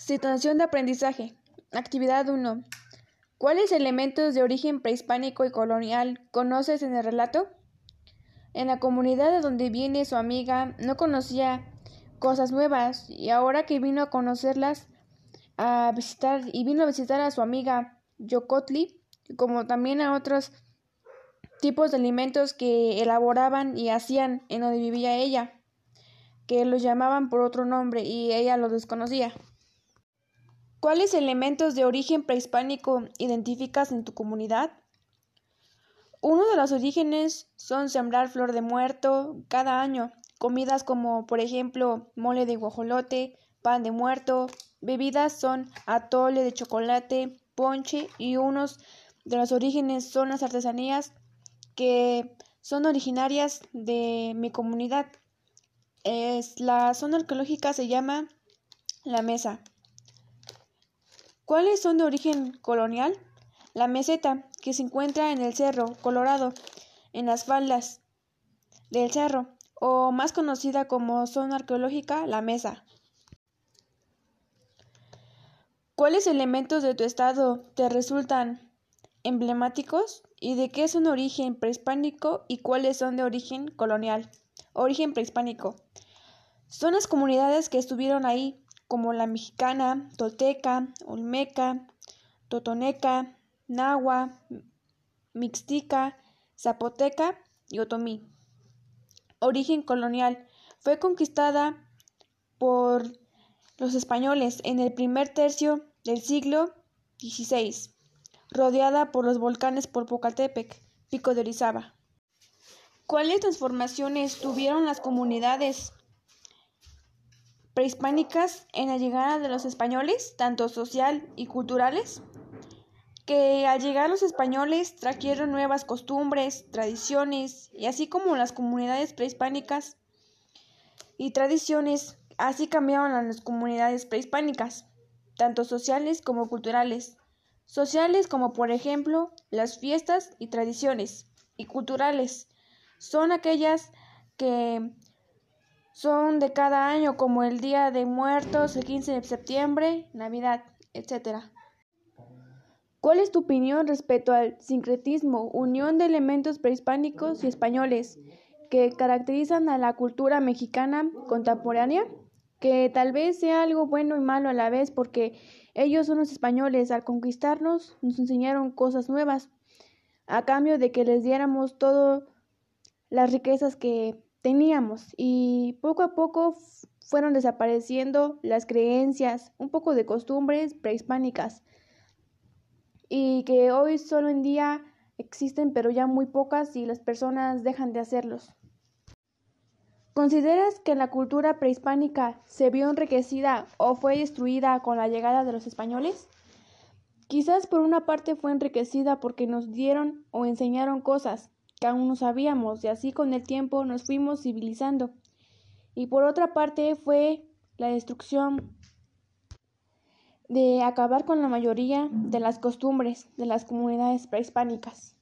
Situación de aprendizaje. Actividad 1. ¿Cuáles elementos de origen prehispánico y colonial conoces en el relato? En la comunidad de donde viene su amiga no conocía cosas nuevas y ahora que vino a conocerlas a visitar y vino a visitar a su amiga Yocotli, como también a otros tipos de alimentos que elaboraban y hacían en donde vivía ella, que los llamaban por otro nombre y ella los desconocía. ¿Cuáles elementos de origen prehispánico identificas en tu comunidad? Uno de los orígenes son sembrar flor de muerto cada año, comidas como por ejemplo mole de guajolote, pan de muerto, bebidas son atole de chocolate, ponche y unos de los orígenes son las artesanías que son originarias de mi comunidad. Es, la zona arqueológica se llama La Mesa. ¿Cuáles son de origen colonial? La meseta, que se encuentra en el Cerro Colorado, en las faldas del cerro, o más conocida como zona arqueológica, la mesa. ¿Cuáles elementos de tu estado te resultan emblemáticos y de qué son de origen prehispánico y cuáles son de origen colonial? Origen prehispánico. Son las comunidades que estuvieron ahí como la mexicana, tolteca, olmeca, totoneca, nahua, mixtica, zapoteca y otomí. Origen colonial. Fue conquistada por los españoles en el primer tercio del siglo XVI, rodeada por los volcanes Popocatépetl, Pico de Orizaba. ¿Cuáles transformaciones tuvieron las comunidades prehispánicas en la llegada de los españoles, tanto social y culturales, que al llegar los españoles trajeron nuevas costumbres, tradiciones, y así como las comunidades prehispánicas y tradiciones, así cambiaron las comunidades prehispánicas, tanto sociales como culturales. Sociales como por ejemplo las fiestas y tradiciones, y culturales son aquellas que son de cada año como el Día de Muertos, el 15 de septiembre, Navidad, etc. ¿Cuál es tu opinión respecto al sincretismo, unión de elementos prehispánicos y españoles que caracterizan a la cultura mexicana contemporánea? Que tal vez sea algo bueno y malo a la vez porque ellos son los españoles al conquistarnos nos enseñaron cosas nuevas a cambio de que les diéramos todas las riquezas que teníamos y poco a poco fueron desapareciendo las creencias, un poco de costumbres prehispánicas y que hoy solo en día existen pero ya muy pocas y las personas dejan de hacerlos. ¿Consideras que la cultura prehispánica se vio enriquecida o fue destruida con la llegada de los españoles? Quizás por una parte fue enriquecida porque nos dieron o enseñaron cosas, que aún no sabíamos y así con el tiempo nos fuimos civilizando. Y por otra parte fue la destrucción de acabar con la mayoría de las costumbres de las comunidades prehispánicas.